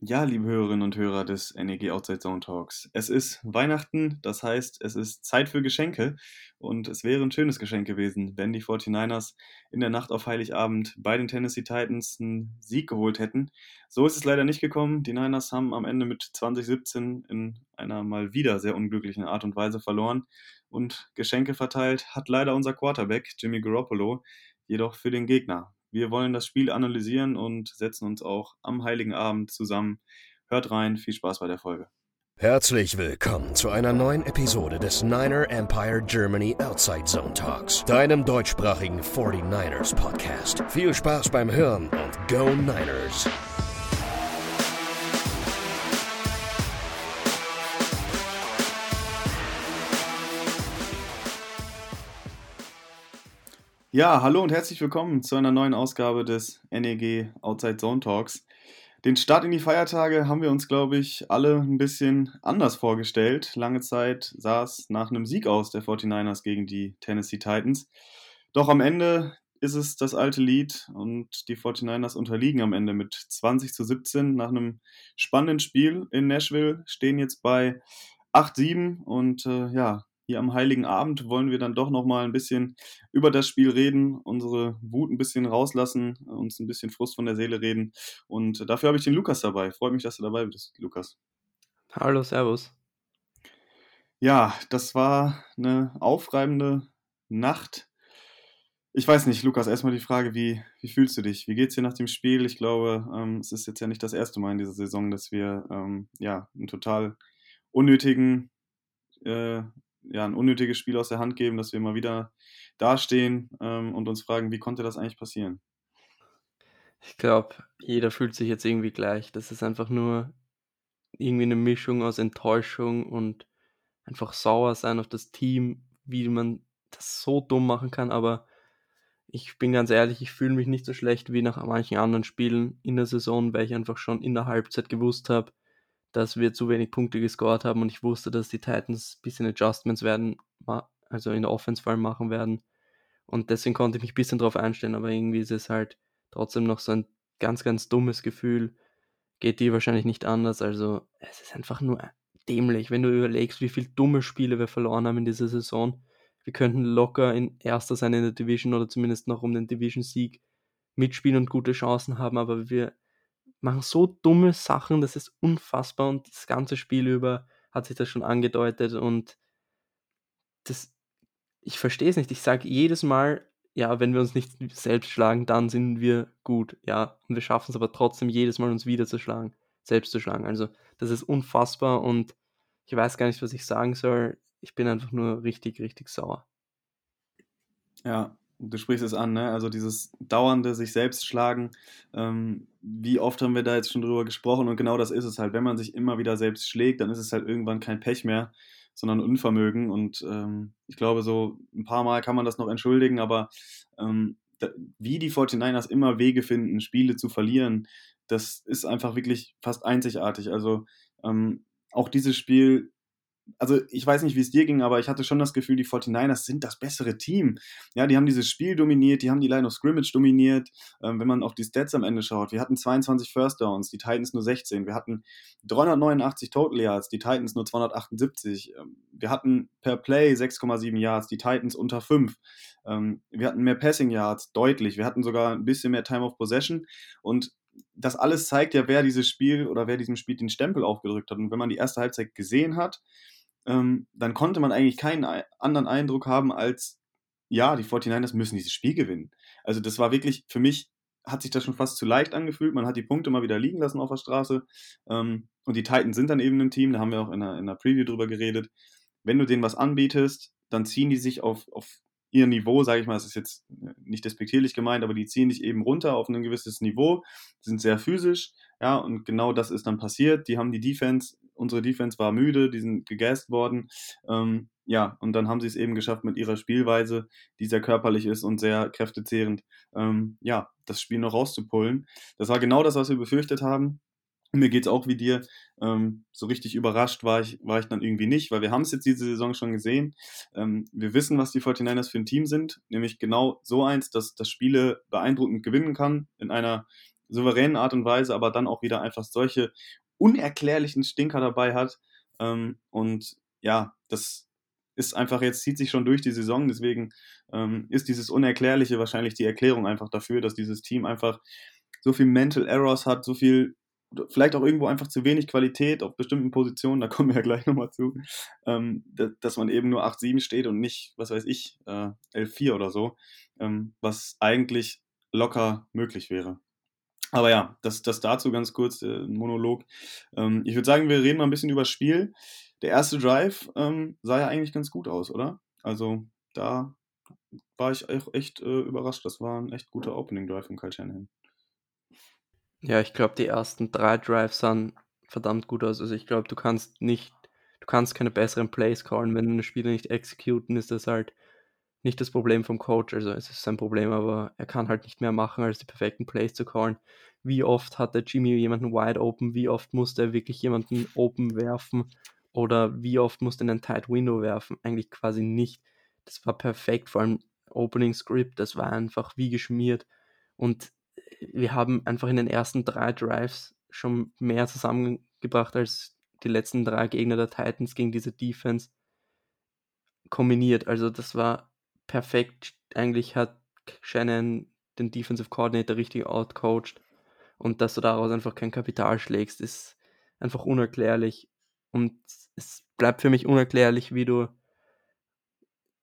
Ja, liebe Hörerinnen und Hörer des NEG Outside Zone Talks. Es ist Weihnachten, das heißt, es ist Zeit für Geschenke und es wäre ein schönes Geschenk gewesen, wenn die 49ers in der Nacht auf Heiligabend bei den Tennessee Titans einen Sieg geholt hätten. So ist es leider nicht gekommen. Die Niners haben am Ende mit 2017 in einer mal wieder sehr unglücklichen Art und Weise verloren und Geschenke verteilt hat leider unser Quarterback Jimmy Garoppolo, jedoch für den Gegner. Wir wollen das Spiel analysieren und setzen uns auch am Heiligen Abend zusammen. Hört rein, viel Spaß bei der Folge. Herzlich willkommen zu einer neuen Episode des Niner Empire Germany Outside Zone Talks, deinem deutschsprachigen 49ers Podcast. Viel Spaß beim Hören und Go Niners! Ja, hallo und herzlich willkommen zu einer neuen Ausgabe des NEG Outside Zone Talks. Den Start in die Feiertage haben wir uns, glaube ich, alle ein bisschen anders vorgestellt. Lange Zeit sah es nach einem Sieg aus der 49ers gegen die Tennessee Titans. Doch am Ende ist es das alte Lied und die 49ers unterliegen am Ende mit 20 zu 17 nach einem spannenden Spiel in Nashville, stehen jetzt bei 8-7 und äh, ja, hier am Heiligen Abend wollen wir dann doch nochmal ein bisschen über das Spiel reden, unsere Wut ein bisschen rauslassen, uns ein bisschen Frust von der Seele reden. Und dafür habe ich den Lukas dabei. Freut mich, dass du dabei bist, Lukas. Hallo, Servus. Ja, das war eine aufreibende Nacht. Ich weiß nicht, Lukas, erstmal die Frage, wie, wie fühlst du dich? Wie geht es dir nach dem Spiel? Ich glaube, ähm, es ist jetzt ja nicht das erste Mal in dieser Saison, dass wir ähm, ja, einen total unnötigen äh, ja, ein unnötiges Spiel aus der Hand geben, dass wir mal wieder dastehen ähm, und uns fragen, wie konnte das eigentlich passieren? Ich glaube, jeder fühlt sich jetzt irgendwie gleich. Das ist einfach nur irgendwie eine Mischung aus Enttäuschung und einfach sauer sein auf das Team, wie man das so dumm machen kann. Aber ich bin ganz ehrlich, ich fühle mich nicht so schlecht wie nach manchen anderen Spielen in der Saison, weil ich einfach schon in der Halbzeit gewusst habe, dass wir zu wenig Punkte gescored haben und ich wusste, dass die Titans ein bisschen Adjustments werden, also in der Offense vor allem machen werden. Und deswegen konnte ich mich ein bisschen darauf einstellen, aber irgendwie ist es halt trotzdem noch so ein ganz, ganz dummes Gefühl. Geht dir wahrscheinlich nicht anders. Also es ist einfach nur dämlich, wenn du überlegst, wie viele dumme Spiele wir verloren haben in dieser Saison. Wir könnten locker in erster sein in der Division oder zumindest noch um den Division-Sieg mitspielen und gute Chancen haben, aber wir machen so dumme Sachen, das ist unfassbar und das ganze Spiel über hat sich das schon angedeutet und das, ich verstehe es nicht. Ich sage jedes Mal, ja, wenn wir uns nicht selbst schlagen, dann sind wir gut, ja, und wir schaffen es aber trotzdem jedes Mal uns wieder zu schlagen, selbst zu schlagen. Also das ist unfassbar und ich weiß gar nicht, was ich sagen soll. Ich bin einfach nur richtig, richtig sauer. Ja, Du sprichst es an, ne? Also dieses dauernde sich selbst schlagen. Ähm, wie oft haben wir da jetzt schon drüber gesprochen? Und genau das ist es halt. Wenn man sich immer wieder selbst schlägt, dann ist es halt irgendwann kein Pech mehr, sondern Unvermögen. Und ähm, ich glaube, so ein paar Mal kann man das noch entschuldigen, aber ähm, da, wie die 49ers immer Wege finden, Spiele zu verlieren, das ist einfach wirklich fast einzigartig. Also ähm, auch dieses Spiel also ich weiß nicht, wie es dir ging, aber ich hatte schon das Gefühl, die 49ers sind das bessere Team. Ja, die haben dieses Spiel dominiert, die haben die Line of Scrimmage dominiert. Ähm, wenn man auf die Stats am Ende schaut, wir hatten 22 First Downs, die Titans nur 16. Wir hatten 389 Total Yards, die Titans nur 278. Ähm, wir hatten per Play 6,7 Yards, die Titans unter 5. Ähm, wir hatten mehr Passing Yards, deutlich. Wir hatten sogar ein bisschen mehr Time of Possession und das alles zeigt ja, wer dieses Spiel oder wer diesem Spiel den Stempel aufgedrückt hat. Und wenn man die erste Halbzeit gesehen hat, ähm, dann konnte man eigentlich keinen anderen Eindruck haben als, ja, die 49ers müssen dieses Spiel gewinnen. Also das war wirklich, für mich hat sich das schon fast zu leicht angefühlt. Man hat die Punkte mal wieder liegen lassen auf der Straße. Ähm, und die Titans sind dann eben ein Team, da haben wir auch in einer Preview drüber geredet. Wenn du denen was anbietest, dann ziehen die sich auf, auf ihr Niveau, sage ich mal, das ist jetzt nicht despektierlich gemeint, aber die ziehen dich eben runter auf ein gewisses Niveau, sind sehr physisch, ja, und genau das ist dann passiert. Die haben die Defense unsere Defense war müde, die sind gegast worden. Ähm, ja, und dann haben sie es eben geschafft mit ihrer Spielweise, die sehr körperlich ist und sehr kräftezehrend, ähm, ja, das Spiel noch rauszupullen. Das war genau das, was wir befürchtet haben. Mir geht es auch wie dir. Ähm, so richtig überrascht war ich, war ich dann irgendwie nicht, weil wir haben es jetzt diese Saison schon gesehen. Ähm, wir wissen, was die 49ers für ein Team sind, nämlich genau so eins, dass das Spiele beeindruckend gewinnen kann in einer souveränen Art und Weise, aber dann auch wieder einfach solche unerklärlichen Stinker dabei hat. Ähm, und ja, das ist einfach jetzt, zieht sich schon durch die Saison, deswegen ähm, ist dieses Unerklärliche wahrscheinlich die Erklärung einfach dafür, dass dieses Team einfach so viel Mental Errors hat, so viel, vielleicht auch irgendwo einfach zu wenig Qualität auf bestimmten Positionen, da kommen wir ja gleich nochmal zu, ähm, dass man eben nur 8-7 steht und nicht, was weiß ich, äh, 11-4 oder so, ähm, was eigentlich locker möglich wäre. Aber ja, das, das dazu ganz kurz, äh, Monolog. Ähm, ich würde sagen, wir reden mal ein bisschen über das Spiel. Der erste Drive ähm, sah ja eigentlich ganz gut aus, oder? Also da war ich auch echt äh, überrascht. Das war ein echt guter Opening Drive von Kyle Shanahan. Ja, ich glaube, die ersten drei Drives sahen verdammt gut aus. Also ich glaube, du kannst nicht, du kannst keine besseren Plays callen, wenn eine Spieler nicht exekuten, ist das halt nicht das Problem vom Coach. Also es ist sein Problem, aber er kann halt nicht mehr machen, als die perfekten Plays zu callen. Wie oft hat der Jimmy jemanden wide open? Wie oft musste er wirklich jemanden open werfen? Oder wie oft musste er einen Tight Window werfen? Eigentlich quasi nicht. Das war perfekt, vor allem Opening Script, das war einfach wie geschmiert. Und wir haben einfach in den ersten drei Drives schon mehr zusammengebracht als die letzten drei Gegner der Titans gegen diese Defense kombiniert. Also das war perfekt. Eigentlich hat Shannon den Defensive Coordinator richtig outcoached und dass du daraus einfach kein Kapital schlägst, ist einfach unerklärlich. Und es bleibt für mich unerklärlich, wie du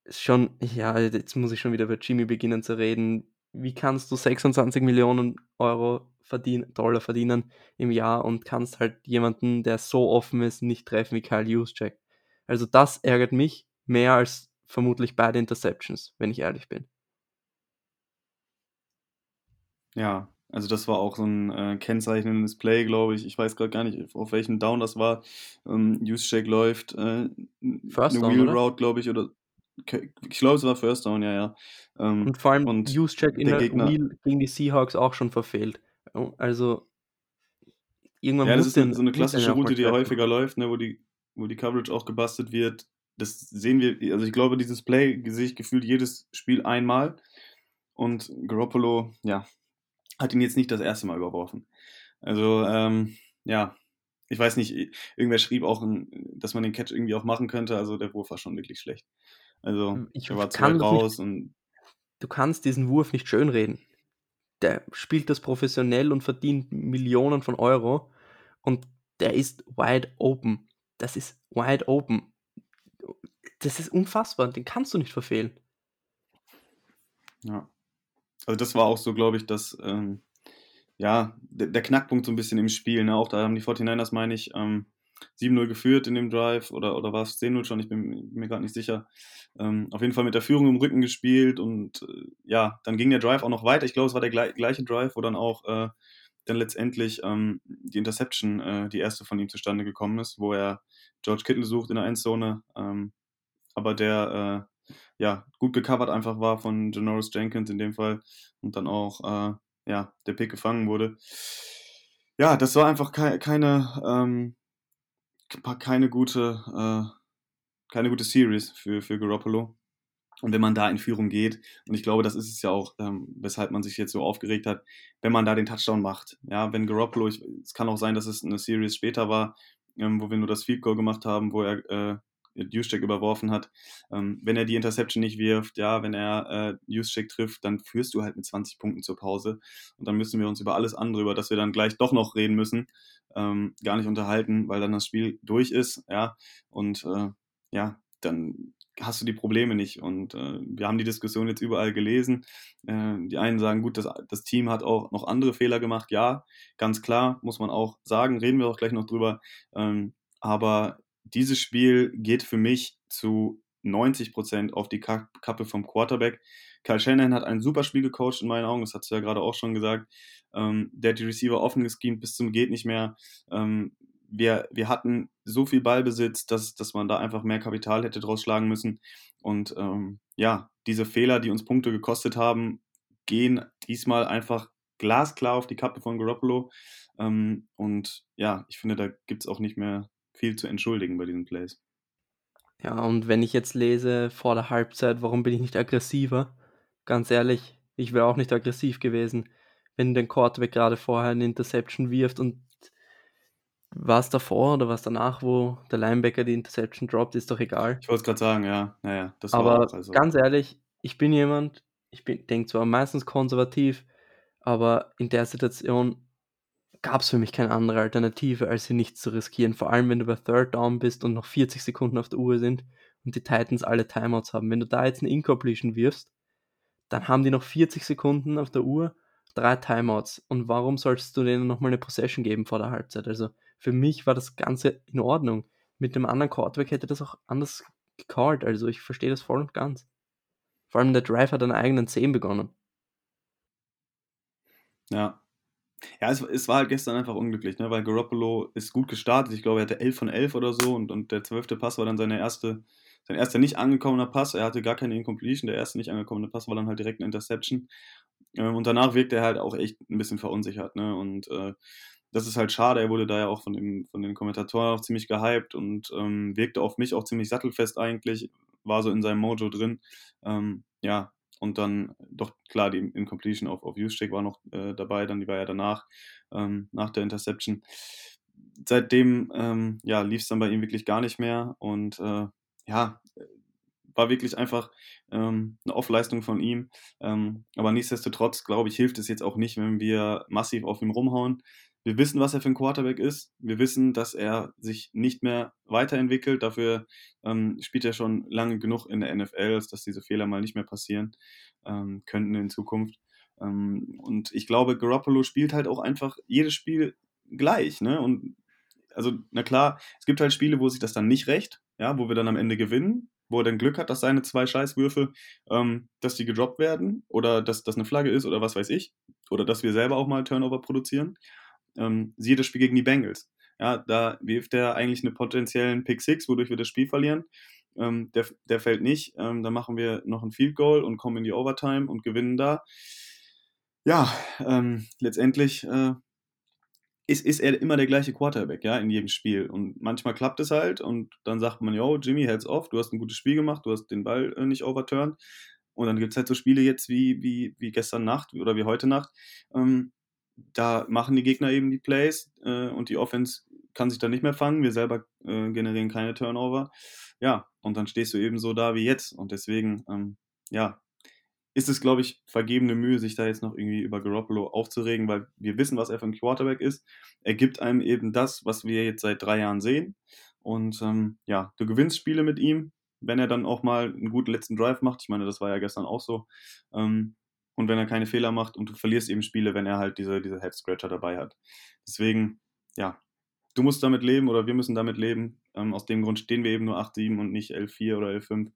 schon, ja, jetzt muss ich schon wieder über Jimmy beginnen zu reden. Wie kannst du 26 Millionen Euro verdienen, Dollar verdienen im Jahr und kannst halt jemanden, der so offen ist, nicht treffen wie Kyle Juszczyk? Also das ärgert mich mehr als vermutlich beide Interceptions, wenn ich ehrlich bin. Ja, also das war auch so ein äh, kennzeichnendes Play, glaube ich. Ich weiß gerade gar nicht, auf welchem Down das war. Ähm, Juszczyk läuft äh, First eine Down, Wheel oder? Route, glaube ich, oder ich glaube, es war First Down, ja, ja. Ähm, Und vor allem und Juszczyk in der der Gegner, Wheel gegen die Seahawks auch schon verfehlt. Also irgendwann ja, das muss ist eine, den, so eine klassische Route, die ja häufiger läuft, ne, wo die, wo die Coverage auch gebastelt wird. Das sehen wir, also ich glaube, dieses Play sehe ich gefühlt jedes Spiel einmal. Und Garoppolo, ja, hat ihn jetzt nicht das erste Mal überworfen. Also, ähm, ja, ich weiß nicht, irgendwer schrieb auch, dass man den Catch irgendwie auch machen könnte. Also der Wurf war schon wirklich schlecht. Also Ich er war zu weit das nicht, raus und du kannst diesen Wurf nicht schönreden. Der spielt das professionell und verdient Millionen von Euro und der ist wide open. Das ist wide open. Das ist unfassbar, den kannst du nicht verfehlen. ja. Also das war auch so, glaube ich, dass ähm, ja, der, der Knackpunkt so ein bisschen im Spiel. Ne? Auch da haben die 49ers, meine ich, ähm, 7-0 geführt in dem Drive oder, oder war es 10-0 schon, ich bin mir gerade nicht sicher. Ähm, auf jeden Fall mit der Führung im Rücken gespielt und äh, ja, dann ging der Drive auch noch weiter. Ich glaube, es war der gleich, gleiche Drive, wo dann auch äh, dann letztendlich ähm, die Interception, äh, die erste von ihm zustande gekommen ist, wo er George Kittle sucht in der Endzone, ähm, aber der äh, ja gut gecovert einfach war von Janoris Jenkins in dem Fall und dann auch äh, ja der Pick gefangen wurde. Ja, das war einfach kei keine ähm, keine gute äh, keine gute Series für für Garoppolo. Und wenn man da in Führung geht, und ich glaube, das ist es ja auch, ähm, weshalb man sich jetzt so aufgeregt hat, wenn man da den Touchdown macht. Ja, wenn Garoppolo, ich, es kann auch sein, dass es eine Series später war, ähm, wo wir nur das Field Goal gemacht haben, wo er äh, Juszczyk überworfen hat. Ähm, wenn er die Interception nicht wirft, ja, wenn er äh, Juszczyk trifft, dann führst du halt mit 20 Punkten zur Pause. Und dann müssen wir uns über alles andere, über das wir dann gleich doch noch reden müssen, ähm, gar nicht unterhalten, weil dann das Spiel durch ist, ja. Und äh, ja, dann hast du die Probleme nicht. Und äh, wir haben die Diskussion jetzt überall gelesen. Äh, die einen sagen, gut, das, das Team hat auch noch andere Fehler gemacht. Ja, ganz klar, muss man auch sagen, reden wir auch gleich noch drüber. Ähm, aber dieses Spiel geht für mich zu 90 Prozent auf die Kappe vom Quarterback. Kyle Shanahan hat ein super Spiel gecoacht in meinen Augen, das hast du ja gerade auch schon gesagt. Ähm, der hat die Receiver offen geschemt bis zum geht nicht mehr. Ähm, wir, wir hatten so viel Ballbesitz, dass, dass man da einfach mehr Kapital hätte draus schlagen müssen. Und ähm, ja, diese Fehler, die uns Punkte gekostet haben, gehen diesmal einfach glasklar auf die Kappe von Garoppolo. Ähm, und ja, ich finde, da gibt es auch nicht mehr viel zu entschuldigen bei diesen Plays. Ja, und wenn ich jetzt lese vor der Halbzeit, warum bin ich nicht aggressiver? Ganz ehrlich, ich wäre auch nicht aggressiv gewesen. wenn der Quarterback gerade vorher eine Interception wirft und war es davor oder was danach, wo der Linebacker die Interception droppt, ist doch egal. Ich wollte es gerade sagen, ja. Naja, das war Aber auch, also. ganz ehrlich, ich bin jemand, ich denke zwar meistens konservativ, aber in der Situation gab es für mich keine andere Alternative, als hier nichts zu riskieren. Vor allem, wenn du bei Third Down bist und noch 40 Sekunden auf der Uhr sind und die Titans alle Timeouts haben. Wenn du da jetzt eine Incompletion wirfst, dann haben die noch 40 Sekunden auf der Uhr, drei Timeouts. Und warum solltest du denen nochmal eine Possession geben vor der Halbzeit? Also für mich war das Ganze in Ordnung. Mit dem anderen Quarterback hätte das auch anders gecallt. Also ich verstehe das voll und ganz. Vor allem der Drive hat einen eigenen 10 begonnen. Ja. Ja, es, es war halt gestern einfach unglücklich, ne? weil Garoppolo ist gut gestartet. Ich glaube, er hatte 11 von 11 oder so und, und der zwölfte Pass war dann seine erste, sein erster nicht angekommener Pass. Er hatte gar keine Incompletion. Der erste nicht angekommene Pass war dann halt direkt eine Interception. Ähm, und danach wirkte er halt auch echt ein bisschen verunsichert. Ne? Und äh, das ist halt schade. Er wurde da ja auch von, dem, von den Kommentatoren auch ziemlich gehypt und ähm, wirkte auf mich auch ziemlich sattelfest eigentlich. War so in seinem Mojo drin. Ähm, ja, und dann doch klar, die Incompletion auf, auf Juszczyk war noch äh, dabei, dann die war ja danach, ähm, nach der Interception. Seitdem ähm, ja, lief es dann bei ihm wirklich gar nicht mehr und äh, ja, war wirklich einfach ähm, eine Off-Leistung von ihm. Ähm, aber nichtsdestotrotz, glaube ich, hilft es jetzt auch nicht, wenn wir massiv auf ihm rumhauen. Wir wissen, was er für ein Quarterback ist. Wir wissen, dass er sich nicht mehr weiterentwickelt. Dafür ähm, spielt er schon lange genug in der NFL, dass diese Fehler mal nicht mehr passieren ähm, könnten in Zukunft. Ähm, und ich glaube, Garoppolo spielt halt auch einfach jedes Spiel gleich. Ne? Und also, na klar, es gibt halt Spiele, wo sich das dann nicht recht, ja, wo wir dann am Ende gewinnen wo er dann Glück hat, dass seine zwei Scheißwürfe, ähm, dass die gedroppt werden oder dass das eine Flagge ist oder was weiß ich. Oder dass wir selber auch mal Turnover produzieren. Ähm, siehe das Spiel gegen die Bengals. Ja, da wirft er eigentlich einen potenziellen Pick Six, wodurch wir das Spiel verlieren. Ähm, der, der fällt nicht. Ähm, da machen wir noch ein Field Goal und kommen in die Overtime und gewinnen da. Ja, ähm, letztendlich äh, ist, ist er immer der gleiche Quarterback, ja, in jedem Spiel. Und manchmal klappt es halt und dann sagt man, yo, Jimmy, heads off, du hast ein gutes Spiel gemacht, du hast den Ball äh, nicht overturned. Und dann gibt es halt so Spiele jetzt wie, wie, wie gestern Nacht oder wie heute Nacht. Ähm, da machen die Gegner eben die Plays äh, und die Offense kann sich dann nicht mehr fangen. Wir selber äh, generieren keine Turnover. Ja, und dann stehst du eben so da wie jetzt. Und deswegen, ähm, ja, ist es, glaube ich, vergebene Mühe, sich da jetzt noch irgendwie über Garoppolo aufzuregen, weil wir wissen, was er für ein Quarterback ist. Er gibt einem eben das, was wir jetzt seit drei Jahren sehen. Und ähm, ja, du gewinnst Spiele mit ihm, wenn er dann auch mal einen guten letzten Drive macht. Ich meine, das war ja gestern auch so. Ähm, und wenn er keine Fehler macht und du verlierst eben Spiele, wenn er halt diese, diese Head-Scratcher dabei hat. Deswegen, ja, du musst damit leben oder wir müssen damit leben. Ähm, aus dem Grund stehen wir eben nur 8-7 und nicht 11-4 oder 11-5.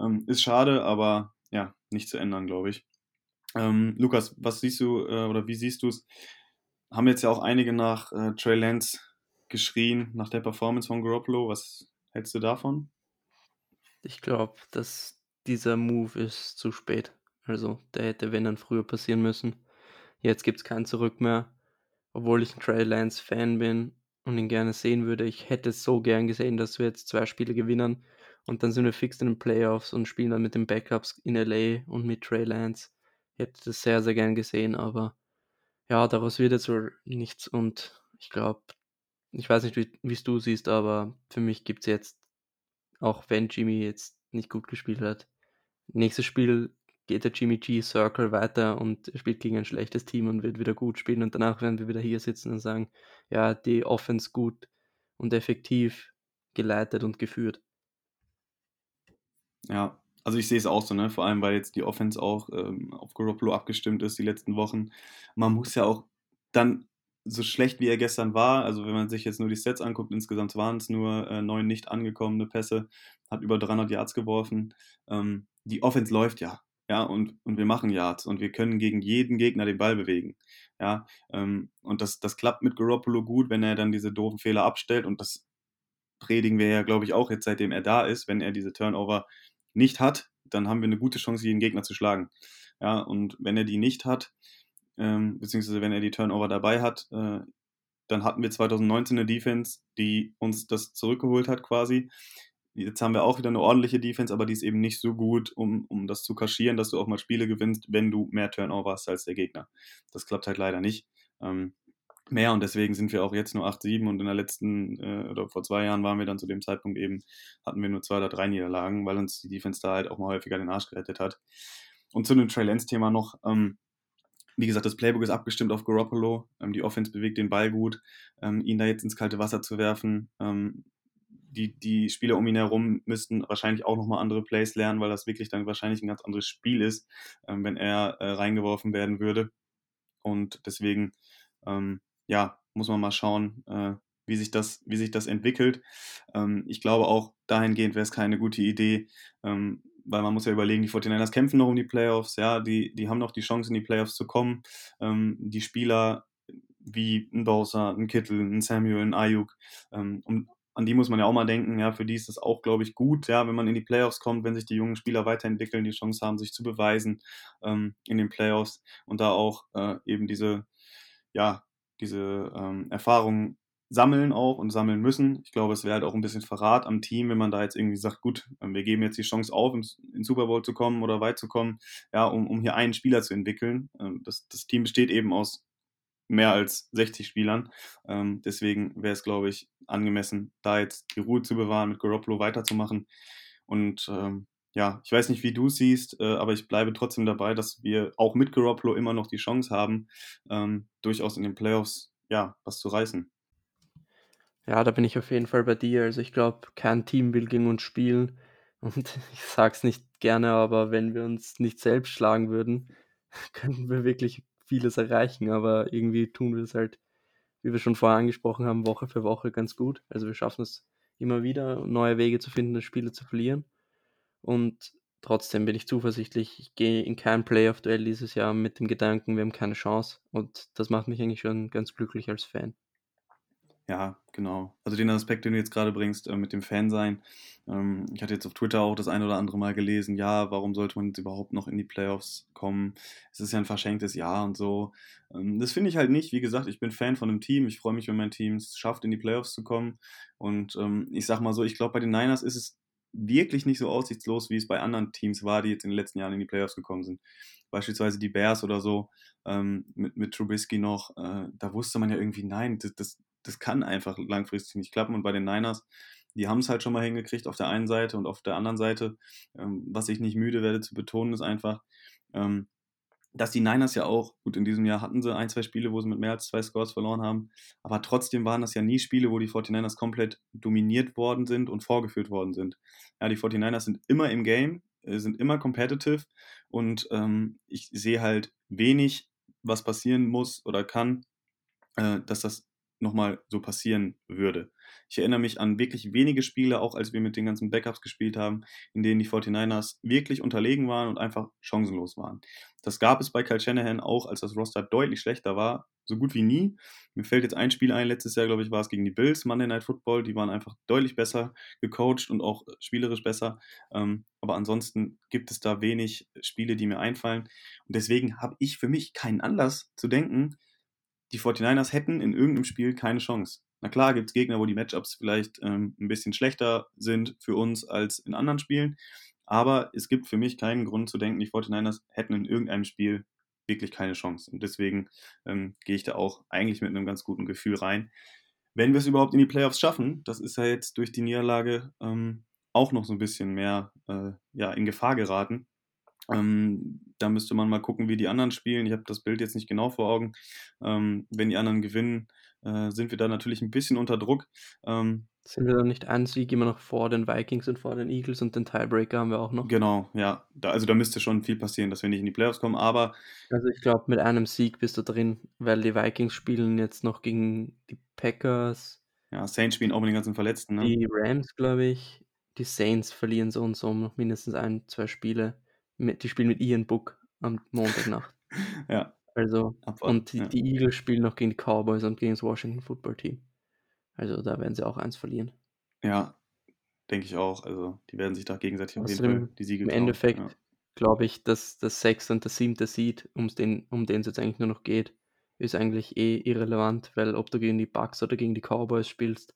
Ähm, ist schade, aber ja, nicht zu ändern, glaube ich. Ähm, Lukas, was siehst du äh, oder wie siehst du es? Haben jetzt ja auch einige nach äh, Trey Lance geschrien, nach der Performance von Garoppolo. Was hältst du davon? Ich glaube, dass dieser Move ist zu spät. Also der hätte, wenn dann früher passieren müssen. Jetzt gibt es kein Zurück mehr. Obwohl ich ein Trey Lance Fan bin und ihn gerne sehen würde. Ich hätte es so gern gesehen, dass wir jetzt zwei Spiele gewinnen und dann sind wir fix in den Playoffs und spielen dann mit den Backups in LA und mit Trey Lance. Ich hätte das sehr, sehr gern gesehen, aber ja, daraus wird jetzt wohl nichts und ich glaube, ich weiß nicht, wie es du siehst, aber für mich gibt es jetzt, auch wenn Jimmy jetzt nicht gut gespielt hat, nächstes Spiel geht der Jimmy G Circle weiter und spielt gegen ein schlechtes Team und wird wieder gut spielen und danach werden wir wieder hier sitzen und sagen, ja, die Offense gut und effektiv geleitet und geführt. Ja, also ich sehe es auch so, ne? Vor allem, weil jetzt die Offense auch ähm, auf Garoppolo abgestimmt ist die letzten Wochen. Man muss ja auch dann so schlecht wie er gestern war, also wenn man sich jetzt nur die Sets anguckt, insgesamt waren es nur äh, neun nicht angekommene Pässe, hat über 300 Yards geworfen. Ähm, die Offense läuft ja, ja, und, und wir machen Yards und wir können gegen jeden Gegner den Ball bewegen, ja, ähm, und das, das klappt mit Garoppolo gut, wenn er dann diese doofen Fehler abstellt und das predigen wir ja, glaube ich, auch jetzt, seitdem er da ist, wenn er diese Turnover nicht hat, dann haben wir eine gute Chance, jeden Gegner zu schlagen. Ja, und wenn er die nicht hat, ähm, beziehungsweise wenn er die Turnover dabei hat, äh, dann hatten wir 2019 eine Defense, die uns das zurückgeholt hat quasi. Jetzt haben wir auch wieder eine ordentliche Defense, aber die ist eben nicht so gut, um, um das zu kaschieren, dass du auch mal Spiele gewinnst, wenn du mehr Turnover hast als der Gegner. Das klappt halt leider nicht. Ähm, mehr und deswegen sind wir auch jetzt nur 8-7 und in der letzten, äh, oder vor zwei Jahren waren wir dann zu dem Zeitpunkt eben, hatten wir nur zwei oder drei Niederlagen, weil uns die Defense da halt auch mal häufiger den Arsch gerettet hat. Und zu dem Trey Lance-Thema noch, ähm, wie gesagt, das Playbook ist abgestimmt auf Garoppolo. Ähm, die Offense bewegt den Ball gut. Ähm, ihn da jetzt ins kalte Wasser zu werfen, ähm, die, die Spieler um ihn herum müssten wahrscheinlich auch nochmal andere Plays lernen, weil das wirklich dann wahrscheinlich ein ganz anderes Spiel ist, ähm, wenn er äh, reingeworfen werden würde. Und deswegen, ähm, ja, muss man mal schauen, äh, wie, sich das, wie sich das entwickelt. Ähm, ich glaube auch dahingehend wäre es keine gute Idee, ähm, weil man muss ja überlegen, die 49ers kämpfen noch um die Playoffs, ja, die, die haben noch die Chance, in die Playoffs zu kommen. Ähm, die Spieler wie ein Bowser, ein Kittel, ein Samuel, ein Ayuk, ähm, um, an die muss man ja auch mal denken, ja, für die ist das auch, glaube ich, gut, ja, wenn man in die Playoffs kommt, wenn sich die jungen Spieler weiterentwickeln, die Chance haben, sich zu beweisen ähm, in den Playoffs und da auch äh, eben diese, ja, diese ähm, Erfahrungen sammeln auch und sammeln müssen. Ich glaube, es wäre halt auch ein bisschen Verrat am Team, wenn man da jetzt irgendwie sagt, gut, ähm, wir geben jetzt die Chance auf, ins Super Bowl zu kommen oder weit zu kommen, ja, um, um hier einen Spieler zu entwickeln. Ähm, das, das Team besteht eben aus mehr als 60 Spielern. Ähm, deswegen wäre es, glaube ich, angemessen, da jetzt die Ruhe zu bewahren, mit Garoppolo weiterzumachen. Und ähm, ja, ich weiß nicht, wie du siehst, äh, aber ich bleibe trotzdem dabei, dass wir auch mit Garoppolo immer noch die Chance haben, ähm, durchaus in den Playoffs ja, was zu reißen. Ja, da bin ich auf jeden Fall bei dir. Also ich glaube, kein Team will gegen uns spielen. Und ich sage es nicht gerne, aber wenn wir uns nicht selbst schlagen würden, könnten wir wirklich vieles erreichen, aber irgendwie tun wir es halt, wie wir schon vorher angesprochen haben, Woche für Woche ganz gut. Also wir schaffen es immer wieder, neue Wege zu finden, das Spiele zu verlieren. Und trotzdem bin ich zuversichtlich. Ich gehe in kein Playoff-Duell dieses Jahr mit dem Gedanken, wir haben keine Chance. Und das macht mich eigentlich schon ganz glücklich als Fan. Ja, genau. Also den Aspekt, den du jetzt gerade bringst äh, mit dem Fansein. Ähm, ich hatte jetzt auf Twitter auch das ein oder andere Mal gelesen, ja, warum sollte man jetzt überhaupt noch in die Playoffs kommen? Es ist ja ein verschenktes Jahr und so. Ähm, das finde ich halt nicht. Wie gesagt, ich bin Fan von einem Team. Ich freue mich, wenn mein Team es schafft, in die Playoffs zu kommen. Und ähm, ich sag mal so, ich glaube, bei den Niners ist es wirklich nicht so aussichtslos, wie es bei anderen Teams war, die jetzt in den letzten Jahren in die Playoffs gekommen sind. Beispielsweise die Bears oder so, ähm, mit, mit Trubisky noch, äh, da wusste man ja irgendwie, nein, das, das, das kann einfach langfristig nicht klappen. Und bei den Niners, die haben es halt schon mal hingekriegt auf der einen Seite und auf der anderen Seite, ähm, was ich nicht müde werde zu betonen, ist einfach, ähm, dass die Niners ja auch, gut, in diesem Jahr hatten sie ein, zwei Spiele, wo sie mit mehr als zwei Scores verloren haben, aber trotzdem waren das ja nie Spiele, wo die 49ers komplett dominiert worden sind und vorgeführt worden sind. Ja, die 49ers sind immer im Game, äh, sind immer competitive und ähm, ich sehe halt wenig, was passieren muss oder kann, äh, dass das nochmal so passieren würde. Ich erinnere mich an wirklich wenige Spiele, auch als wir mit den ganzen Backups gespielt haben, in denen die 49ers wirklich unterlegen waren und einfach chancenlos waren. Das gab es bei Kyle Shanahan auch, als das Roster deutlich schlechter war, so gut wie nie. Mir fällt jetzt ein Spiel ein, letztes Jahr, glaube ich, war es gegen die Bills, Monday Night Football, die waren einfach deutlich besser gecoacht und auch spielerisch besser. Ähm, aber ansonsten gibt es da wenig Spiele, die mir einfallen. Und deswegen habe ich für mich keinen Anlass zu denken, die 49ers hätten in irgendeinem Spiel keine Chance. Na klar, gibt es Gegner, wo die Matchups vielleicht ähm, ein bisschen schlechter sind für uns als in anderen Spielen. Aber es gibt für mich keinen Grund zu denken, die 49ers hätten in irgendeinem Spiel wirklich keine Chance. Und deswegen ähm, gehe ich da auch eigentlich mit einem ganz guten Gefühl rein. Wenn wir es überhaupt in die Playoffs schaffen, das ist ja jetzt durch die Niederlage ähm, auch noch so ein bisschen mehr äh, ja, in Gefahr geraten. Ähm, da müsste man mal gucken, wie die anderen spielen. Ich habe das Bild jetzt nicht genau vor Augen. Ähm, wenn die anderen gewinnen, äh, sind wir da natürlich ein bisschen unter Druck. Ähm, sind wir dann nicht ein Sieg immer noch vor den Vikings und vor den Eagles und den Tiebreaker haben wir auch noch? Genau, ja. Da, also da müsste schon viel passieren, dass wir nicht in die Playoffs kommen, aber. Also ich glaube, mit einem Sieg bist du drin, weil die Vikings spielen jetzt noch gegen die Packers. Ja, Saints spielen auch mit den ganzen Verletzten, ne? Die Rams, glaube ich. Die Saints verlieren so und so noch mindestens ein, zwei Spiele. Die spielen mit Ian Book am Montagnacht. ja. Also, Abfahrt, und die, ja. die, Eagles spielen noch gegen die Cowboys und gegen das Washington Football Team. Also da werden sie auch eins verlieren. Ja, denke ich auch. Also die werden sich da gegenseitig auf jeden Fall die Siege Im Endeffekt ja. glaube ich, dass das sechste und das siebte Seed, den, um den es jetzt eigentlich nur noch geht, ist eigentlich eh irrelevant, weil ob du gegen die Bucks oder gegen die Cowboys spielst,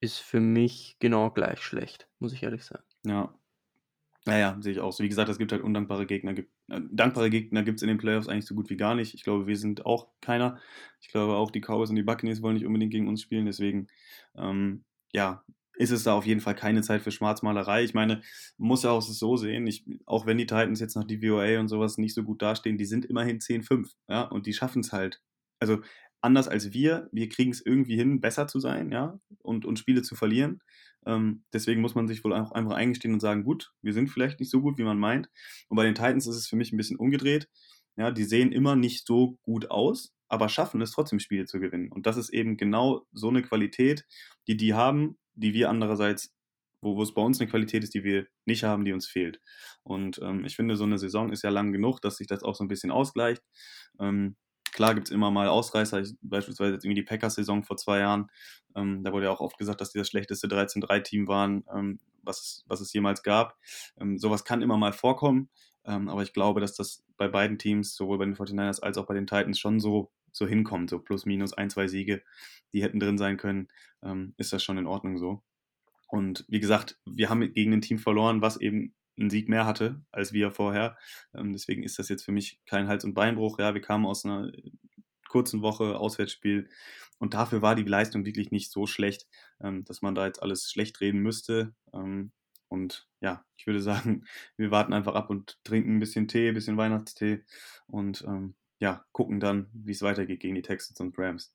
ist für mich genau gleich schlecht, muss ich ehrlich sagen. Ja. Naja, sehe ich auch so. Wie gesagt, es gibt halt undankbare Gegner. Äh, dankbare Gegner gibt es in den Playoffs eigentlich so gut wie gar nicht. Ich glaube, wir sind auch keiner. Ich glaube, auch die Cowboys und die Buccaneers wollen nicht unbedingt gegen uns spielen. Deswegen, ähm, ja, ist es da auf jeden Fall keine Zeit für Schwarzmalerei. Ich meine, man muss ja auch so sehen, ich, auch wenn die Titans jetzt nach DVOA und sowas nicht so gut dastehen, die sind immerhin 10-5, ja, und die schaffen es halt. Also anders als wir, wir kriegen es irgendwie hin, besser zu sein, ja, und, und Spiele zu verlieren. Ähm, deswegen muss man sich wohl auch einfach eingestehen und sagen, gut, wir sind vielleicht nicht so gut, wie man meint. Und bei den Titans ist es für mich ein bisschen umgedreht. Ja, die sehen immer nicht so gut aus, aber schaffen es trotzdem Spiele zu gewinnen. Und das ist eben genau so eine Qualität, die die haben, die wir andererseits, wo, wo es bei uns eine Qualität ist, die wir nicht haben, die uns fehlt. Und ähm, ich finde, so eine Saison ist ja lang genug, dass sich das auch so ein bisschen ausgleicht. Ähm, klar gibt es immer mal Ausreißer, ich, beispielsweise jetzt irgendwie die Packers-Saison vor zwei Jahren. Ähm, da wurde ja auch oft gesagt, dass die das schlechteste 13-3-Team waren, ähm, was, was es jemals gab. Ähm, sowas kann immer mal vorkommen, ähm, aber ich glaube, dass das bei beiden Teams, sowohl bei den 49ers als auch bei den Titans, schon so, so hinkommt. So plus, minus ein, zwei Siege, die hätten drin sein können, ähm, ist das schon in Ordnung so. Und wie gesagt, wir haben gegen ein Team verloren, was eben einen Sieg mehr hatte als wir vorher. Ähm, deswegen ist das jetzt für mich kein Hals- und Beinbruch. Ja, wir kamen aus einer kurzen Woche Auswärtsspiel und dafür war die Leistung wirklich nicht so schlecht, ähm, dass man da jetzt alles schlecht reden müsste. Ähm, und ja, ich würde sagen, wir warten einfach ab und trinken ein bisschen Tee, ein bisschen Weihnachtstee und ähm, ja, gucken dann, wie es weitergeht gegen die Texans und Rams.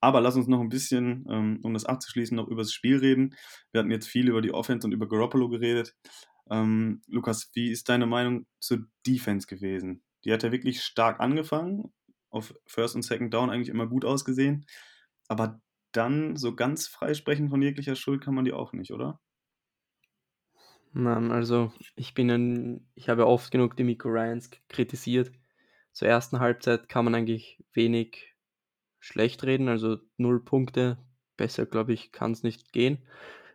Aber lass uns noch ein bisschen, ähm, um das abzuschließen, noch über das Spiel reden. Wir hatten jetzt viel über die Offense und über Garoppolo geredet. Ähm, Lukas, wie ist deine Meinung zur Defense gewesen? Die hat ja wirklich stark angefangen, auf First und Second Down eigentlich immer gut ausgesehen, aber dann so ganz freisprechen von jeglicher Schuld kann man die auch nicht, oder? Nein, also ich bin ein, ich habe oft genug die Miko Ryans kritisiert. Zur ersten Halbzeit kann man eigentlich wenig schlecht reden, also null Punkte. Besser, glaube ich, kann es nicht gehen.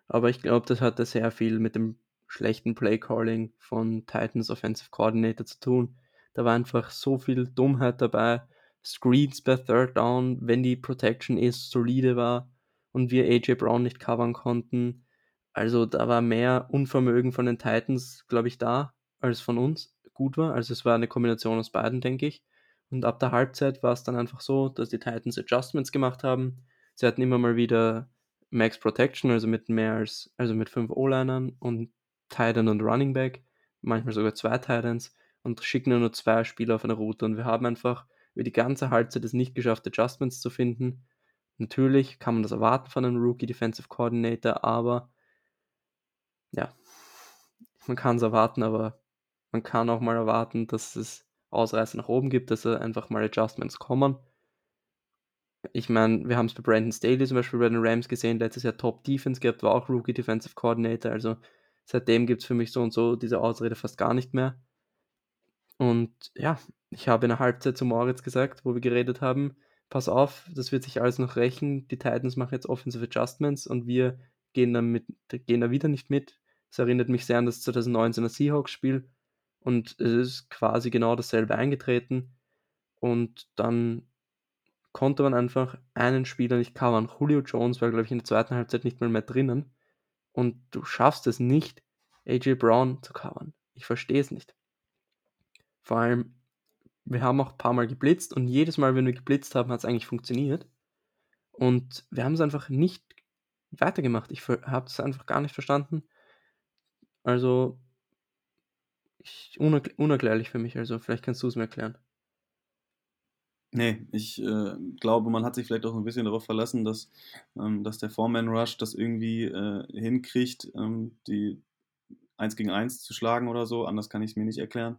Aber ich glaube, das hatte sehr viel mit dem schlechten Playcalling von Titans Offensive Coordinator zu tun. Da war einfach so viel Dummheit dabei. Screens bei Third Down, wenn die Protection ist, solide war und wir AJ Brown nicht covern konnten. Also da war mehr Unvermögen von den Titans, glaube ich, da, als von uns gut war. Also es war eine Kombination aus beiden, denke ich. Und ab der Halbzeit war es dann einfach so, dass die Titans Adjustments gemacht haben. Sie hatten immer mal wieder Max Protection, also mit mehr als, also mit fünf O-Linern und Titan und Running Back, manchmal sogar zwei Titans und schicken nur, zwei Spieler auf eine Route. Und wir haben einfach über die ganze Halbzeit es nicht geschafft, Adjustments zu finden. Natürlich kann man das erwarten von einem Rookie Defensive Coordinator, aber ja, man kann es erwarten, aber man kann auch mal erwarten, dass es Ausreißer nach oben gibt, dass einfach mal Adjustments kommen. Ich meine, wir haben es bei Brandon Staley zum Beispiel bei den Rams gesehen, letztes Jahr Top Defense gehabt, war auch Rookie Defensive Coordinator, also Seitdem gibt es für mich so und so diese Ausrede fast gar nicht mehr. Und ja, ich habe in der Halbzeit zu Moritz gesagt, wo wir geredet haben, pass auf, das wird sich alles noch rächen. Die Titans machen jetzt Offensive Adjustments und wir gehen da, mit, gehen da wieder nicht mit. Es erinnert mich sehr an das 2019er Seahawks-Spiel und es ist quasi genau dasselbe eingetreten. Und dann konnte man einfach einen Spieler nicht covern. Julio Jones war, glaube ich, in der zweiten Halbzeit nicht mal mehr drinnen und du schaffst es nicht, AJ Brown zu covern. Ich verstehe es nicht. Vor allem, wir haben auch ein paar Mal geblitzt und jedes Mal, wenn wir geblitzt haben, hat es eigentlich funktioniert. Und wir haben es einfach nicht weitergemacht. Ich habe es einfach gar nicht verstanden. Also, ich, unerklärlich für mich. Also, vielleicht kannst du es mir erklären. Nee, ich äh, glaube, man hat sich vielleicht auch ein bisschen darauf verlassen, dass, ähm, dass der Foreman Rush das irgendwie äh, hinkriegt, ähm, die 1 gegen 1 zu schlagen oder so. Anders kann ich es mir nicht erklären.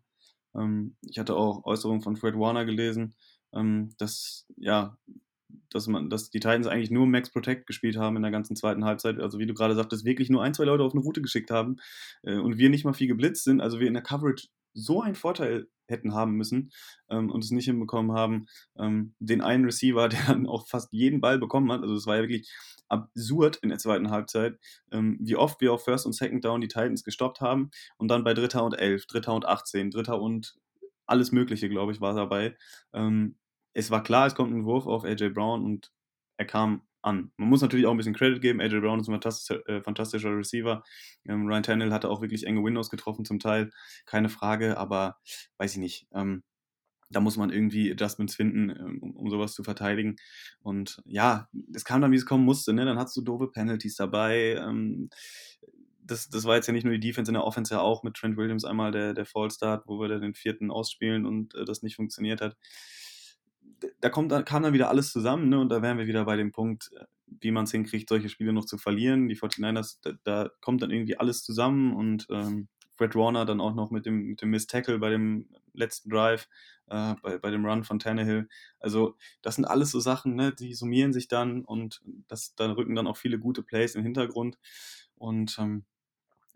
Ähm, ich hatte auch Äußerungen von Fred Warner gelesen, ähm, dass, ja, dass, man, dass die Titans eigentlich nur Max Protect gespielt haben in der ganzen zweiten Halbzeit. Also wie du gerade sagtest, wirklich nur ein, zwei Leute auf eine Route geschickt haben äh, und wir nicht mal viel geblitzt sind. Also wir in der Coverage so einen Vorteil hätten haben müssen ähm, und es nicht hinbekommen haben, ähm, den einen Receiver, der dann auch fast jeden Ball bekommen hat. Also es war ja wirklich absurd in der zweiten Halbzeit, ähm, wie oft wir auf First und Second Down die Titans gestoppt haben und dann bei Dritter und Elf, Dritter und 18, Dritter und alles Mögliche, glaube ich, war dabei. Ähm, es war klar, es kommt ein Wurf auf AJ Brown und er kam an. Man muss natürlich auch ein bisschen Credit geben. AJ Brown ist ein fantastischer, äh, fantastischer Receiver. Ähm, Ryan Tannehill hatte auch wirklich enge Windows getroffen zum Teil, keine Frage, aber weiß ich nicht. Ähm, da muss man irgendwie Adjustments finden, ähm, um, um, sowas zu verteidigen. Und ja, es kam dann, wie es kommen musste. Ne? Dann hast du doofe Penalties dabei. Ähm, das, das war jetzt ja nicht nur die Defense in der Offense, ja auch mit Trent Williams einmal der, der Fallstart, wo wir dann den vierten ausspielen und äh, das nicht funktioniert hat. Da kommt, kam dann wieder alles zusammen ne? und da wären wir wieder bei dem Punkt, äh, wie man es hinkriegt, solche Spiele noch zu verlieren. Die 49ers, da, da kommt dann irgendwie alles zusammen und ähm, Fred Warner dann auch noch mit dem, mit dem Miss Tackle bei dem letzten Drive, äh, bei, bei dem Run von Tannehill. Also, das sind alles so Sachen, ne, die summieren sich dann und das, da rücken dann auch viele gute Plays im Hintergrund. Und ähm,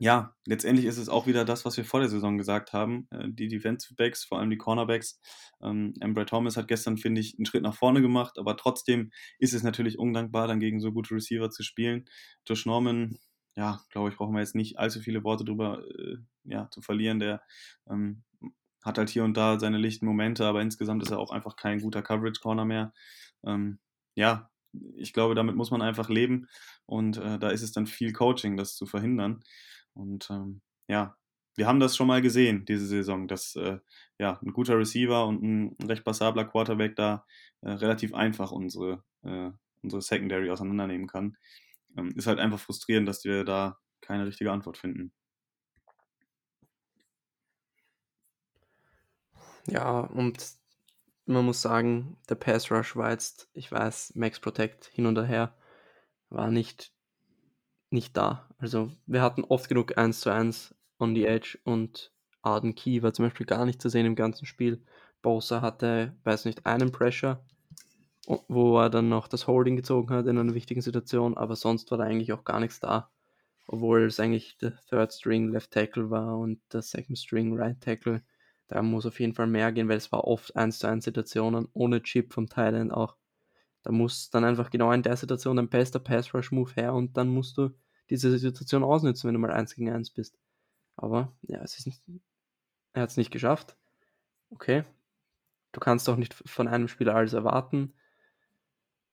ja, letztendlich ist es auch wieder das, was wir vor der Saison gesagt haben. Äh, die Defensive Backs, vor allem die Cornerbacks. Ähm, Thomas hat gestern, finde ich, einen Schritt nach vorne gemacht, aber trotzdem ist es natürlich undankbar, dann gegen so gute Receiver zu spielen. Josh Norman, ja, glaube ich, brauchen wir jetzt nicht allzu viele Worte drüber äh, ja, zu verlieren. Der ähm, hat halt hier und da seine lichten Momente, aber insgesamt ist er auch einfach kein guter Coverage-Corner mehr. Ähm, ja, ich glaube, damit muss man einfach leben und äh, da ist es dann viel Coaching, das zu verhindern. Und ähm, ja, wir haben das schon mal gesehen, diese Saison, dass äh, ja, ein guter Receiver und ein recht passabler Quarterback da äh, relativ einfach unsere, äh, unsere Secondary auseinandernehmen kann. Ähm, ist halt einfach frustrierend, dass wir da keine richtige Antwort finden. Ja, und man muss sagen, der Pass Rush war jetzt, ich weiß, Max Protect hin und her, war nicht nicht da. Also wir hatten oft genug 1 zu 1 on the edge und Arden Key war zum Beispiel gar nicht zu sehen im ganzen Spiel. Bosa hatte, weiß nicht, einen Pressure, wo er dann noch das Holding gezogen hat in einer wichtigen Situation, aber sonst war da eigentlich auch gar nichts da. Obwohl es eigentlich der Third String Left Tackle war und der Second String Right Tackle. Da muss auf jeden Fall mehr gehen, weil es war oft 1 zu 1 Situationen ohne Chip vom Thailand auch. Da muss dann einfach genau in der Situation ein bester Pass-Rush-Move her und dann musst du diese Situation ausnutzen, wenn du mal 1 gegen 1 bist. Aber ja, es ist nicht, er hat es nicht geschafft. Okay. Du kannst doch nicht von einem Spieler alles erwarten.